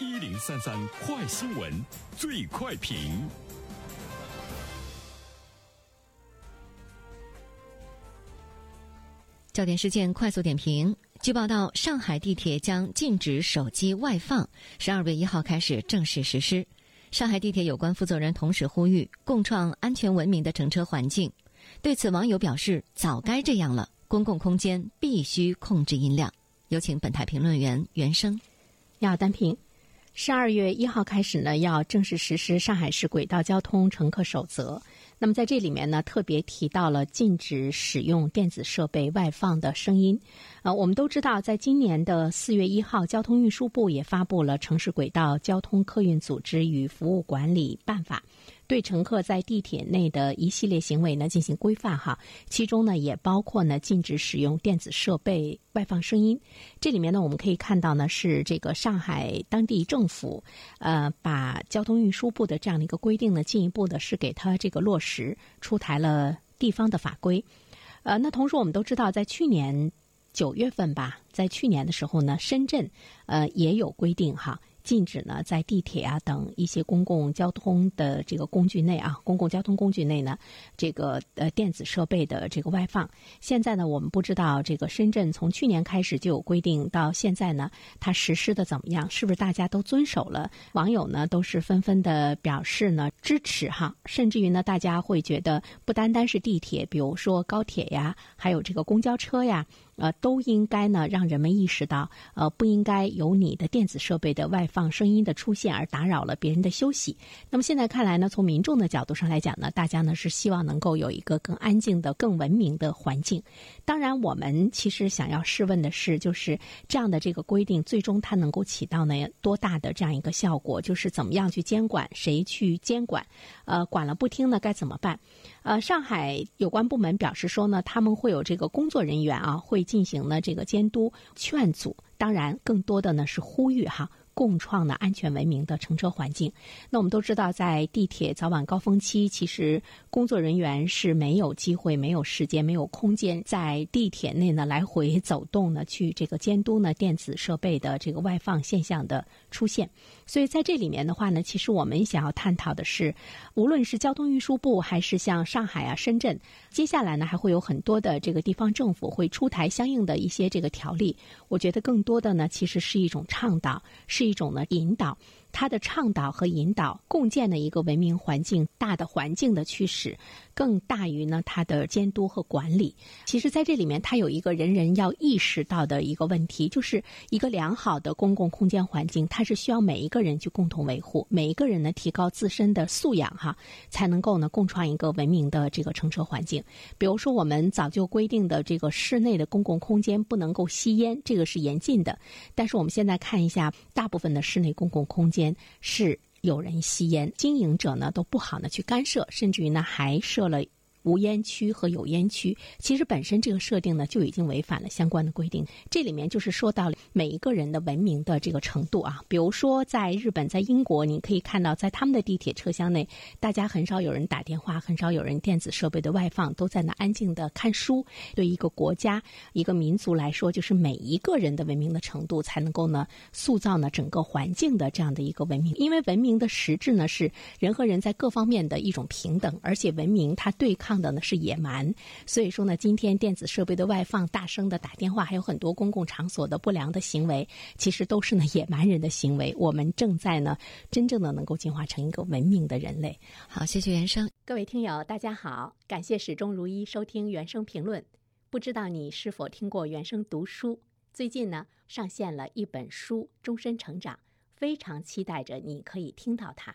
一零三三快新闻，最快评。焦点事件快速点评。据报道，上海地铁将禁止手机外放，十二月一号开始正式实施。上海地铁有关负责人同时呼吁，共创安全文明的乘车环境。对此，网友表示：“早该这样了，公共空间必须控制音量。”有请本台评论员袁生。要单评。十二月一号开始呢，要正式实施上海市轨道交通乘客守则。那么在这里面呢，特别提到了禁止使用电子设备外放的声音。呃，我们都知道，在今年的四月一号，交通运输部也发布了《城市轨道交通客运组织与服务管理办法》。对乘客在地铁内的一系列行为呢进行规范哈，其中呢也包括呢禁止使用电子设备外放声音。这里面呢我们可以看到呢是这个上海当地政府呃把交通运输部的这样的一个规定呢进一步的是给它这个落实出台了地方的法规。呃，那同时我们都知道，在去年九月份吧，在去年的时候呢，深圳呃也有规定哈。禁止呢，在地铁啊等一些公共交通的这个工具内啊，公共交通工具内呢，这个呃电子设备的这个外放。现在呢，我们不知道这个深圳从去年开始就有规定，到现在呢，它实施的怎么样？是不是大家都遵守了？网友呢都是纷纷的表示呢支持哈，甚至于呢，大家会觉得不单单是地铁，比如说高铁呀，还有这个公交车呀。呃，都应该呢，让人们意识到，呃，不应该有你的电子设备的外放声音的出现而打扰了别人的休息。那么现在看来呢，从民众的角度上来讲呢，大家呢是希望能够有一个更安静的、更文明的环境。当然，我们其实想要试问的是，就是这样的这个规定，最终它能够起到呢多大的这样一个效果？就是怎么样去监管，谁去监管？呃，管了不听呢，该怎么办？呃，上海有关部门表示说呢，他们会有这个工作人员啊，会进行呢这个监督劝阻，当然更多的呢是呼吁哈。共创的安全文明的乘车环境。那我们都知道，在地铁早晚高峰期，其实工作人员是没有机会、没有时间、没有空间在地铁内呢来回走动呢，去这个监督呢电子设备的这个外放现象的出现。所以在这里面的话呢，其实我们想要探讨的是，无论是交通运输部，还是像上海啊、深圳，接下来呢还会有很多的这个地方政府会出台相应的一些这个条例。我觉得更多的呢，其实是一种倡导，是。一种呢引导。他的倡导和引导，共建的一个文明环境、大的环境的驱使，更大于呢他的监督和管理。其实，在这里面，他有一个人人要意识到的一个问题，就是一个良好的公共空间环境，它是需要每一个人去共同维护，每一个人呢提高自身的素养哈，才能够呢共创一个文明的这个乘车环境。比如说，我们早就规定的这个室内的公共空间不能够吸烟，这个是严禁的。但是我们现在看一下，大部分的室内公共空间。是有人吸烟，经营者呢都不好呢去干涉，甚至于呢还设了。无烟区和有烟区，其实本身这个设定呢就已经违反了相关的规定。这里面就是说到了每一个人的文明的这个程度啊。比如说在日本、在英国，你可以看到在他们的地铁车厢内，大家很少有人打电话，很少有人电子设备的外放，都在那安静的看书。对一个国家、一个民族来说，就是每一个人的文明的程度，才能够呢塑造呢整个环境的这样的一个文明。因为文明的实质呢是人和人在各方面的一种平等，而且文明它对抗。的呢是野蛮，所以说呢，今天电子设备的外放、大声的打电话，还有很多公共场所的不良的行为，其实都是呢野蛮人的行为。我们正在呢真正的能够进化成一个文明的人类。好，谢谢原生，各位听友，大家好，感谢始终如一收听原声评论。不知道你是否听过原声读书？最近呢上线了一本书《终身成长》，非常期待着你可以听到它。《